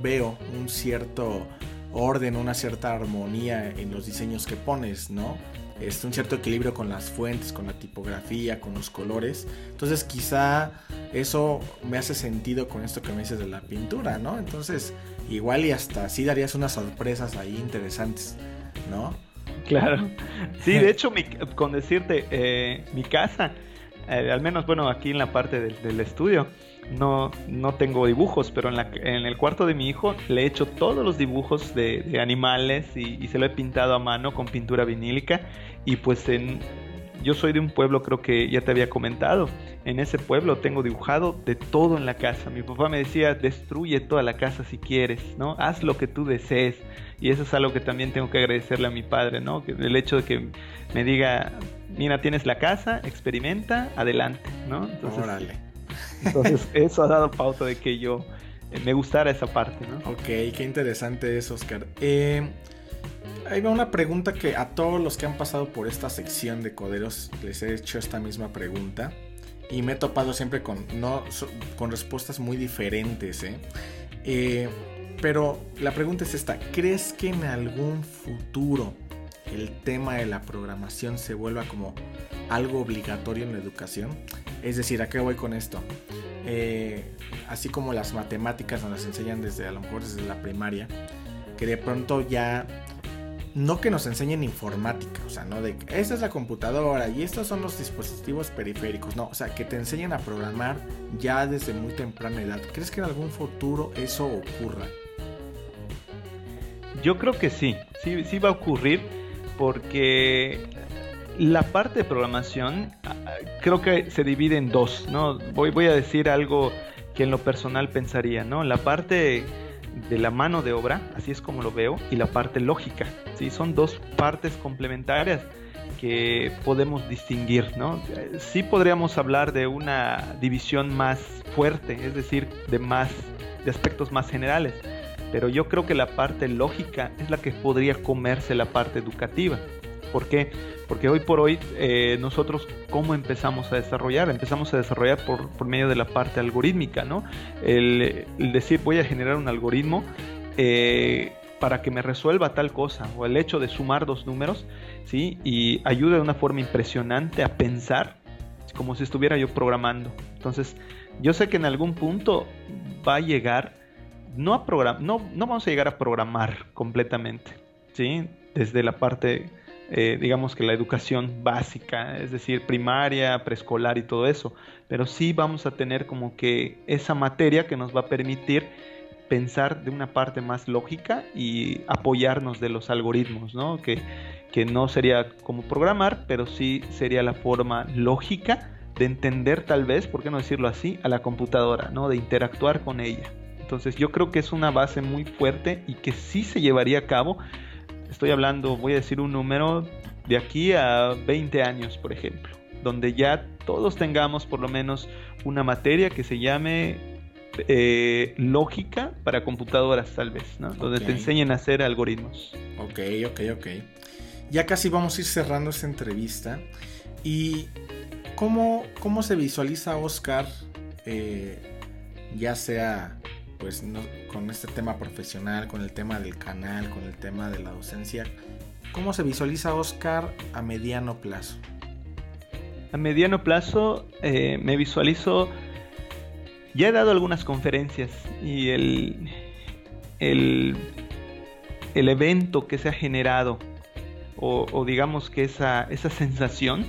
veo un cierto orden, una cierta armonía en los diseños que pones, ¿no? Es un cierto equilibrio con las fuentes, con la tipografía, con los colores. Entonces quizá eso me hace sentido con esto que me dices de la pintura, ¿no? Entonces igual y hasta sí darías unas sorpresas ahí interesantes, ¿no? Claro. Sí, de hecho, con decirte, eh, mi casa, eh, al menos, bueno, aquí en la parte del, estudio, no, no tengo dibujos, pero en, la, en, el cuarto de mi hijo le he hecho todos los dibujos de, animales y, y, se lo he pintado a mano con pintura vinílica y pues en, yo soy de un pueblo, creo que ya te había comentado. En ese pueblo tengo dibujado de todo en la casa. Mi papá me decía, destruye toda la casa si quieres, ¿no? Haz lo que tú desees. Y eso es algo que también tengo que agradecerle a mi padre, ¿no? El hecho de que me diga, mira, tienes la casa, experimenta, adelante, ¿no? Entonces. Entonces eso ha dado pauta de que yo eh, me gustara esa parte, ¿no? Ok, qué interesante es, Oscar. Eh, Ahí va una pregunta que a todos los que han pasado por esta sección de coderos les he hecho esta misma pregunta. Y me he topado siempre con, no, con respuestas muy diferentes. ¿eh? Eh, pero la pregunta es esta. ¿Crees que en algún futuro el tema de la programación se vuelva como algo obligatorio en la educación? Es decir, ¿a qué voy con esto? Eh, así como las matemáticas nos las enseñan desde a lo mejor desde la primaria, que de pronto ya no que nos enseñen informática, o sea, no de esta es la computadora y estos son los dispositivos periféricos, no, o sea, que te enseñen a programar ya desde muy temprana edad. ¿Crees que en algún futuro eso ocurra? Yo creo que sí, sí, sí va a ocurrir porque la parte de programación ah, creo que se divide en dos, ¿no? Voy, voy a decir algo que en lo personal pensaría, ¿no? La parte de la mano de obra, así es como lo veo, y la parte lógica. ¿sí? Son dos partes complementarias que podemos distinguir. ¿no? Sí podríamos hablar de una división más fuerte, es decir, de, más, de aspectos más generales, pero yo creo que la parte lógica es la que podría comerse la parte educativa. ¿Por qué? Porque hoy por hoy eh, nosotros cómo empezamos a desarrollar, empezamos a desarrollar por, por medio de la parte algorítmica, ¿no? El, decir voy a generar un algoritmo eh, para que me resuelva tal cosa, o el hecho de sumar dos números, ¿sí? Y ayude de una forma impresionante a pensar como si estuviera yo programando. Entonces, yo sé que en algún punto va a llegar, no a programar, no, no vamos a llegar a programar completamente, ¿sí? Desde la parte eh, digamos que la educación básica, es decir, primaria, preescolar y todo eso, pero sí vamos a tener como que esa materia que nos va a permitir pensar de una parte más lógica y apoyarnos de los algoritmos, ¿no? Que, que no sería como programar, pero sí sería la forma lógica de entender tal vez, ¿por qué no decirlo así?, a la computadora, ¿no? De interactuar con ella. Entonces yo creo que es una base muy fuerte y que sí se llevaría a cabo, estoy hablando, voy a decir un número, de aquí a 20 años, por ejemplo, donde ya todos tengamos por lo menos una materia que se llame eh, lógica para computadoras, tal vez, ¿no? Donde te enseñen a hacer algoritmos. Ok, ok, ok. Ya casi vamos a ir cerrando esta entrevista. ¿Y cómo, cómo se visualiza Oscar, eh, ya sea pues con este tema profesional, con el tema del canal, con el tema de la docencia, ¿cómo se visualiza Oscar a mediano plazo? A mediano plazo eh, me visualizo, ya he dado algunas conferencias y el, el, el evento que se ha generado, o, o digamos que esa, esa sensación,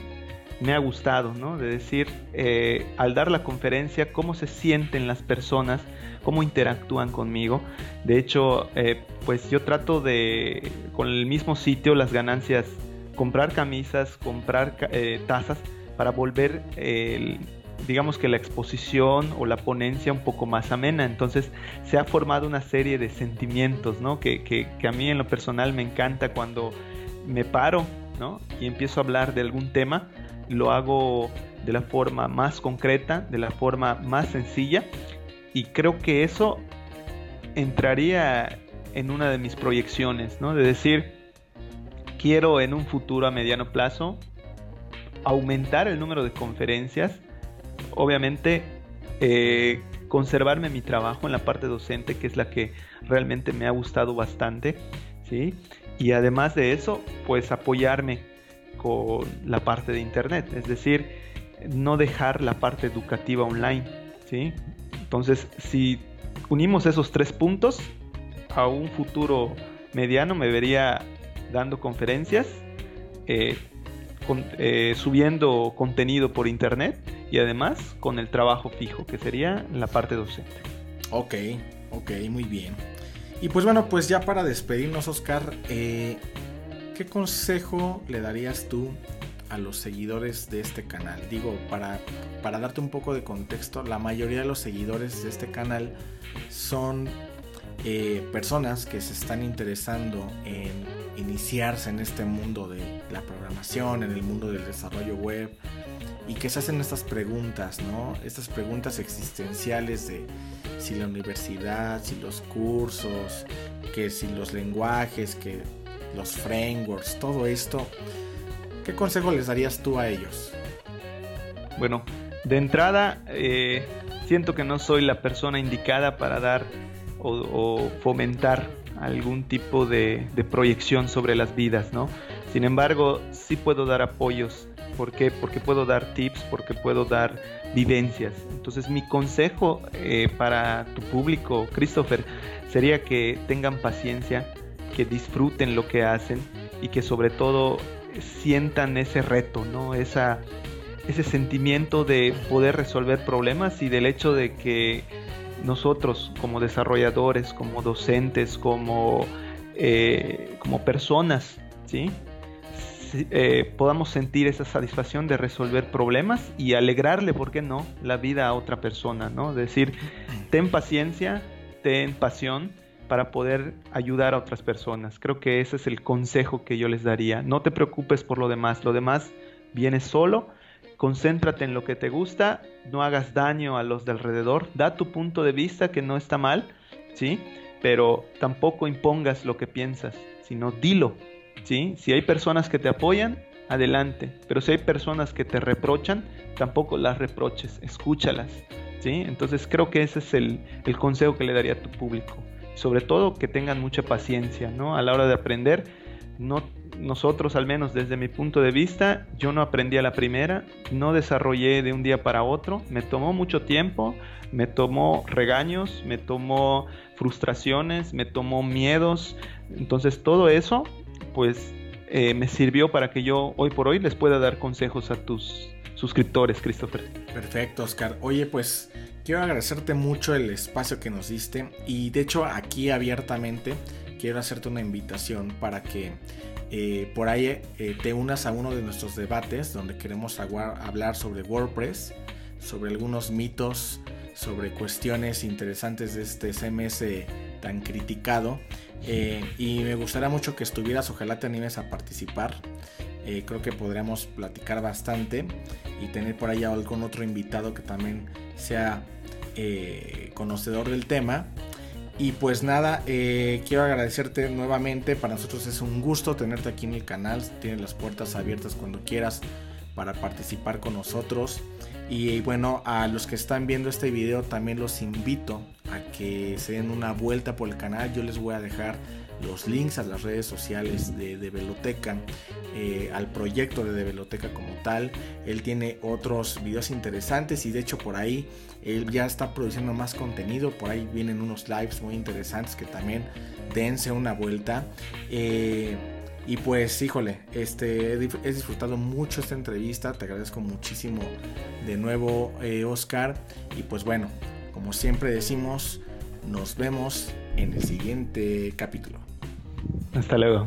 me ha gustado, ¿no? De decir, eh, al dar la conferencia, cómo se sienten las personas, cómo interactúan conmigo. De hecho, eh, pues yo trato de, con el mismo sitio, las ganancias, comprar camisas, comprar eh, tazas, para volver, digamos que la exposición o la ponencia un poco más amena. Entonces, se ha formado una serie de sentimientos, ¿no? Que, que, que a mí en lo personal me encanta cuando me paro, ¿no? Y empiezo a hablar de algún tema lo hago de la forma más concreta, de la forma más sencilla y creo que eso entraría en una de mis proyecciones, ¿no? De decir, quiero en un futuro a mediano plazo aumentar el número de conferencias, obviamente eh, conservarme mi trabajo en la parte docente, que es la que realmente me ha gustado bastante, ¿sí? Y además de eso, pues apoyarme con la parte de internet, es decir, no dejar la parte educativa online, ¿sí? Entonces, si unimos esos tres puntos, a un futuro mediano me vería dando conferencias eh, eh, subiendo contenido por internet y además con el trabajo fijo, que sería la parte docente. Ok, ok, muy bien. Y pues bueno, pues ya para despedirnos, Oscar, eh, ¿qué consejo le darías tú a los seguidores de este canal? Digo, para, para darte un poco de contexto, la mayoría de los seguidores de este canal son eh, personas que se están interesando en iniciarse en este mundo de la programación, en el mundo del desarrollo web y que se hacen estas preguntas, ¿no? Estas preguntas existenciales de si la universidad, si los cursos, que si los lenguajes, que los frameworks, todo esto. ¿Qué consejo les darías tú a ellos? Bueno, de entrada, eh, siento que no soy la persona indicada para dar o, fomentar algún tipo de, proyección sobre las vidas, ¿no? Sin embargo, sí puedo dar apoyos. ¿Por qué? Porque puedo dar tips, porque puedo dar vivencias. Entonces mi consejo eh, para tu público, Christopher, sería que tengan paciencia, que disfruten lo que hacen y que sobre todo sientan ese reto, ¿no? Esa, ese sentimiento de poder resolver problemas y del hecho de que nosotros como desarrolladores, como docentes, como, eh, como personas, ¿sí? Eh, podamos sentir esa satisfacción de resolver problemas y alegrarle, ¿por qué no?, la vida a otra persona, ¿no? Decir, ten paciencia, ten pasión para poder ayudar a otras personas. Creo que ese es el consejo que yo les daría. No te preocupes por lo demás, lo demás viene solo concéntrate en lo que te gusta, no hagas daño a los de alrededor, da tu punto de vista que no está mal, ¿sí? Pero tampoco impongas lo que piensas, sino dilo, ¿sí? Si hay personas que te apoyan, adelante, pero si hay personas que te reprochan, tampoco las reproches, escúchalas, ¿sí? Entonces creo que ese es el, el consejo que le daría a tu público. Sobre todo que tengan mucha paciencia, ¿no? A la hora de aprender, no nosotros, al menos desde mi punto de vista, yo no aprendí a la primera, no desarrollé de un día para otro, me tomó mucho tiempo, me tomó regaños, me tomó frustraciones, me tomó miedos, entonces todo eso, pues eh, me sirvió para que yo hoy por hoy les pueda dar consejos a tus suscriptores, Christopher. Perfecto, Oscar. Oye, pues quiero agradecerte mucho el espacio que nos diste y de hecho aquí abiertamente quiero hacerte una invitación para que eh, por ahí eh, te unas a uno de nuestros debates donde queremos hablar sobre WordPress, sobre algunos mitos, sobre cuestiones interesantes de este CMS tan criticado. Eh, y me gustaría mucho que estuvieras, ojalá te animes a participar. Creo que podríamos platicar bastante y tener por ahí algún otro invitado que también sea conocedor del tema y pues nada, eh, quiero agradecerte nuevamente. Para nosotros es un gusto tenerte aquí en el canal. Tienes las puertas abiertas cuando quieras para participar con nosotros. Y bueno, a los que están viendo este video también los invito a que se den una vuelta por el canal. Yo les voy a dejar los links a las redes sociales de, de Veloteca, eh, al proyecto de, de Veloteca como tal. Él tiene otros videos interesantes y de hecho por ahí él ya está produciendo más contenido. Por ahí vienen unos lives muy interesantes que también dense una vuelta. Eh, y pues, híjole, este, he disfrutado mucho esta entrevista. Te agradezco muchísimo de nuevo, eh, Oscar. Y pues bueno, como siempre decimos, nos vemos en el siguiente capítulo. Hasta luego.